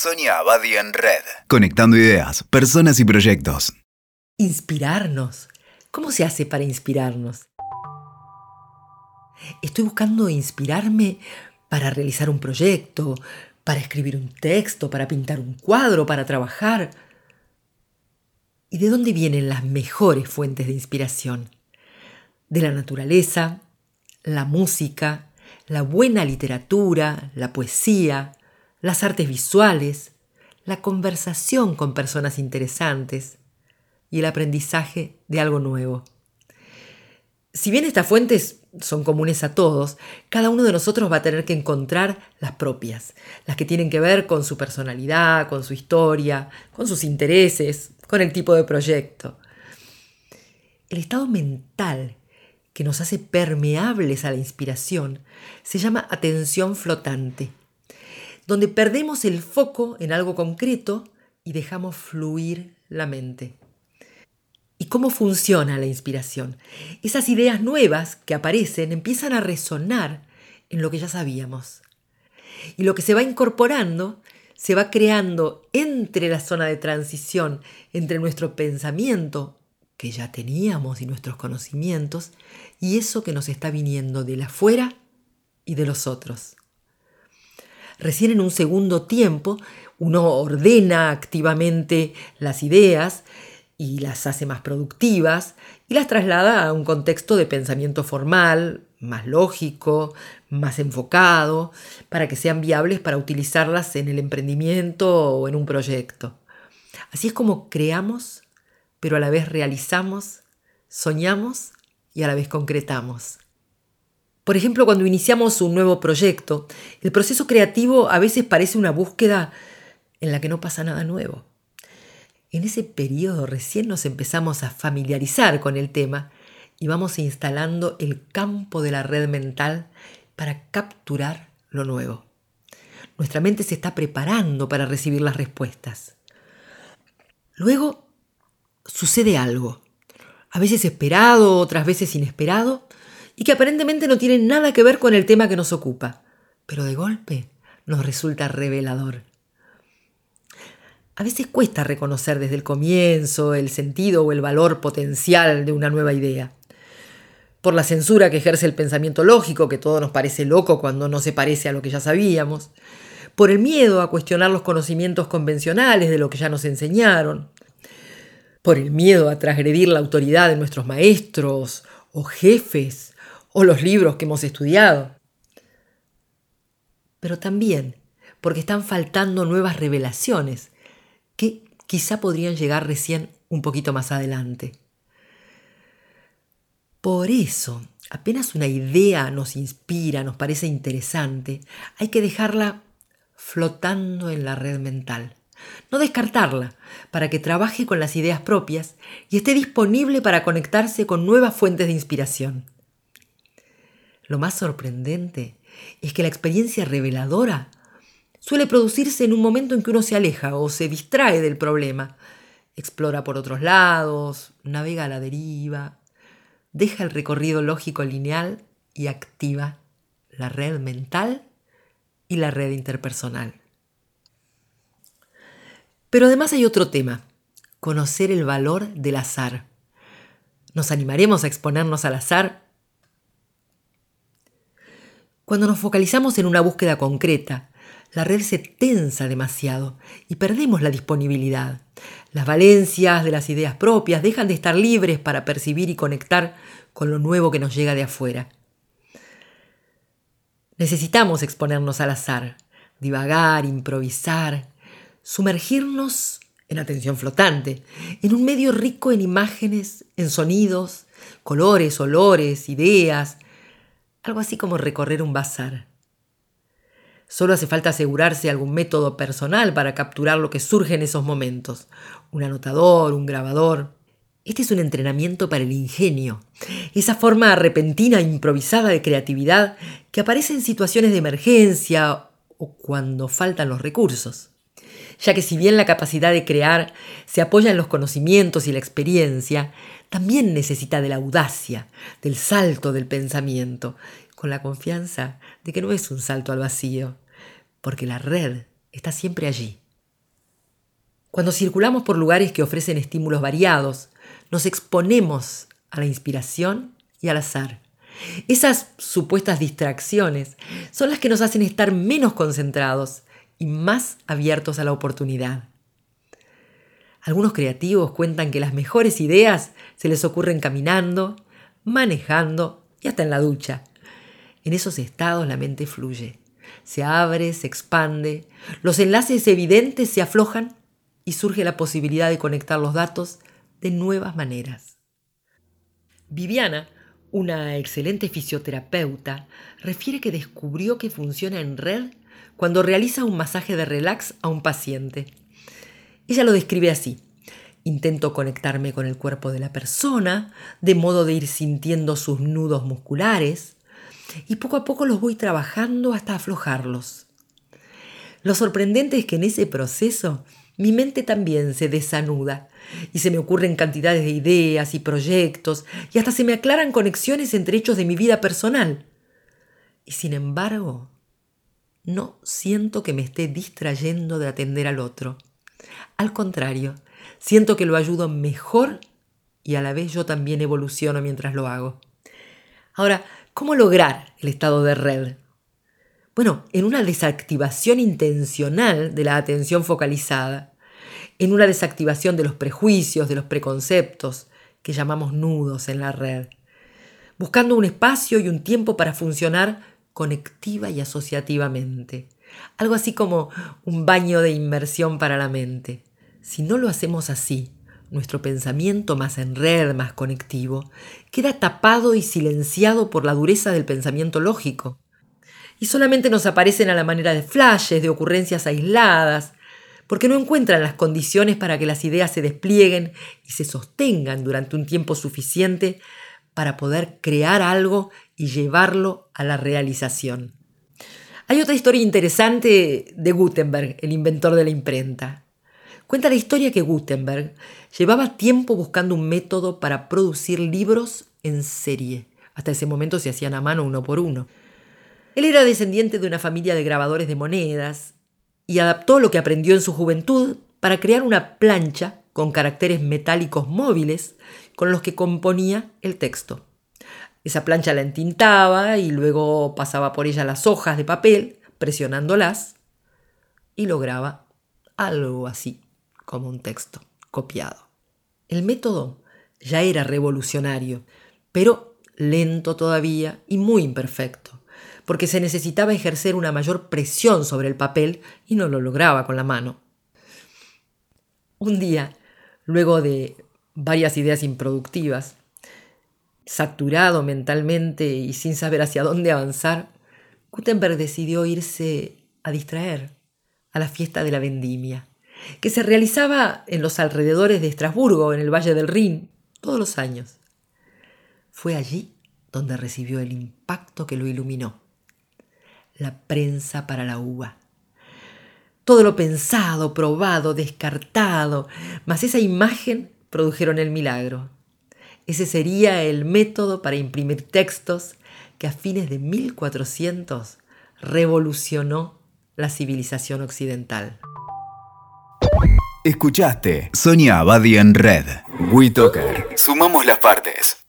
Sonia Abadi en Red. Conectando ideas, personas y proyectos. Inspirarnos. ¿Cómo se hace para inspirarnos? Estoy buscando inspirarme para realizar un proyecto, para escribir un texto, para pintar un cuadro, para trabajar. ¿Y de dónde vienen las mejores fuentes de inspiración? De la naturaleza, la música, la buena literatura, la poesía, las artes visuales, la conversación con personas interesantes y el aprendizaje de algo nuevo. Si bien estas fuentes son comunes a todos, cada uno de nosotros va a tener que encontrar las propias, las que tienen que ver con su personalidad, con su historia, con sus intereses, con el tipo de proyecto. El estado mental que nos hace permeables a la inspiración se llama atención flotante, donde perdemos el foco en algo concreto y dejamos fluir la mente. ¿Y cómo funciona la inspiración? Esas ideas nuevas que aparecen empiezan a resonar en lo que ya sabíamos. Y lo que se va incorporando se va creando entre la zona de transición, entre nuestro pensamiento, que ya teníamos, y nuestros conocimientos, y eso que nos está viniendo de la afuera y de los otros. Recién en un segundo tiempo uno ordena activamente las ideas y las hace más productivas y las traslada a un contexto de pensamiento formal, más lógico, más enfocado, para que sean viables para utilizarlas en el emprendimiento o en un proyecto. Así es como creamos, pero a la vez realizamos, soñamos y a la vez concretamos. Por ejemplo, cuando iniciamos un nuevo proyecto, el proceso creativo a veces parece una búsqueda en la que no pasa nada nuevo. En ese periodo recién nos empezamos a familiarizar con el tema y vamos instalando el campo de la red mental para capturar lo nuevo. Nuestra mente se está preparando para recibir las respuestas. Luego sucede algo, a veces esperado, otras veces inesperado, y que aparentemente no tiene nada que ver con el tema que nos ocupa, pero de golpe nos resulta revelador. A veces cuesta reconocer desde el comienzo el sentido o el valor potencial de una nueva idea. Por la censura que ejerce el pensamiento lógico, que todo nos parece loco cuando no se parece a lo que ya sabíamos. Por el miedo a cuestionar los conocimientos convencionales de lo que ya nos enseñaron. Por el miedo a transgredir la autoridad de nuestros maestros o jefes o los libros que hemos estudiado. Pero también porque están faltando nuevas revelaciones que quizá podrían llegar recién un poquito más adelante. Por eso, apenas una idea nos inspira, nos parece interesante, hay que dejarla flotando en la red mental. No descartarla, para que trabaje con las ideas propias y esté disponible para conectarse con nuevas fuentes de inspiración. Lo más sorprendente es que la experiencia reveladora suele producirse en un momento en que uno se aleja o se distrae del problema, explora por otros lados, navega a la deriva, deja el recorrido lógico lineal y activa la red mental y la red interpersonal. Pero además hay otro tema, conocer el valor del azar. ¿Nos animaremos a exponernos al azar? Cuando nos focalizamos en una búsqueda concreta, la red se tensa demasiado y perdemos la disponibilidad. Las valencias de las ideas propias dejan de estar libres para percibir y conectar con lo nuevo que nos llega de afuera. Necesitamos exponernos al azar, divagar, improvisar, sumergirnos en atención flotante, en un medio rico en imágenes, en sonidos, colores, olores, ideas, algo así como recorrer un bazar. Solo hace falta asegurarse algún método personal para capturar lo que surge en esos momentos. Un anotador, un grabador. Este es un entrenamiento para el ingenio, esa forma repentina e improvisada de creatividad que aparece en situaciones de emergencia o cuando faltan los recursos. Ya que si bien la capacidad de crear se apoya en los conocimientos y la experiencia, también necesita de la audacia, del salto del pensamiento, con la confianza de que no es un salto al vacío, porque la red está siempre allí, Cuando circulamos por lugares que ofrecen estímulos variados, nos exponemos a la inspiración y al azar. Esas supuestas distracciones son las que nos hacen estar menos concentrados y más abiertos a la oportunidad. Algunos creativos cuentan que las mejores ideas se les ocurren caminando, manejando y hasta en la ducha. En esos estados la mente fluye, se abre, se expande, los enlaces evidentes se aflojan y surge la posibilidad de conectar los datos de nuevas maneras. Viviana una excelente fisioterapeuta refiere que descubrió que funciona en red cuando realiza un masaje de relax a un paciente. Ella lo describe así. Intento conectarme con el cuerpo de la persona, de modo de ir sintiendo sus nudos musculares, y poco a poco los voy trabajando hasta aflojarlos. Lo sorprendente es que en ese proceso mi mente también se desanuda y se me ocurren cantidades de ideas y proyectos y hasta se me aclaran conexiones entre hechos de mi vida personal. Y sin embargo, no siento que me esté distrayendo de atender al otro. Al contrario, siento que lo ayudo mejor y a la vez yo también evoluciono mientras lo hago. Ahora, ¿cómo lograr el estado de red? Bueno, en una desactivación intencional de la atención focalizada, en una desactivación de los prejuicios, de los preconceptos, que llamamos nudos en la red, buscando un espacio y un tiempo para funcionar conectiva y asociativamente. Algo así como un baño de inmersión para la mente. Si no lo hacemos así, nuestro pensamiento más en red, más conectivo, queda tapado y silenciado por la dureza del pensamiento lógico y solamente nos aparecen a la manera de flashes, de ocurrencias aisladas, porque no encuentran las condiciones para que las ideas se desplieguen y se sostengan durante un tiempo suficiente para poder crear algo y llevarlo a la realización. Hay otra historia interesante de Gutenberg, el inventor de la imprenta. Cuenta la historia que Gutenberg llevaba tiempo buscando un método para producir libros en serie. Hasta ese momento se hacían a mano uno por uno. Él era descendiente de una familia de grabadores de monedas y adaptó lo que aprendió en su juventud para crear una plancha con caracteres metálicos móviles con los que componía el texto. Esa plancha la entintaba y luego pasaba por ella las hojas de papel, presionándolas, y lograba algo así como un texto copiado. El método ya era revolucionario, pero lento todavía y muy imperfecto porque se necesitaba ejercer una mayor presión sobre el papel y no lo lograba con la mano. Un día, luego de varias ideas improductivas, saturado mentalmente y sin saber hacia dónde avanzar, Gutenberg decidió irse a distraer a la fiesta de la vendimia, que se realizaba en los alrededores de Estrasburgo, en el Valle del Rin, todos los años. Fue allí donde recibió el impacto que lo iluminó la prensa para la uva. Todo lo pensado, probado, descartado, más esa imagen produjeron el milagro. Ese sería el método para imprimir textos que a fines de 1400 revolucionó la civilización occidental. Escuchaste Sonia Abadi en Red. WeToker. Sumamos las partes.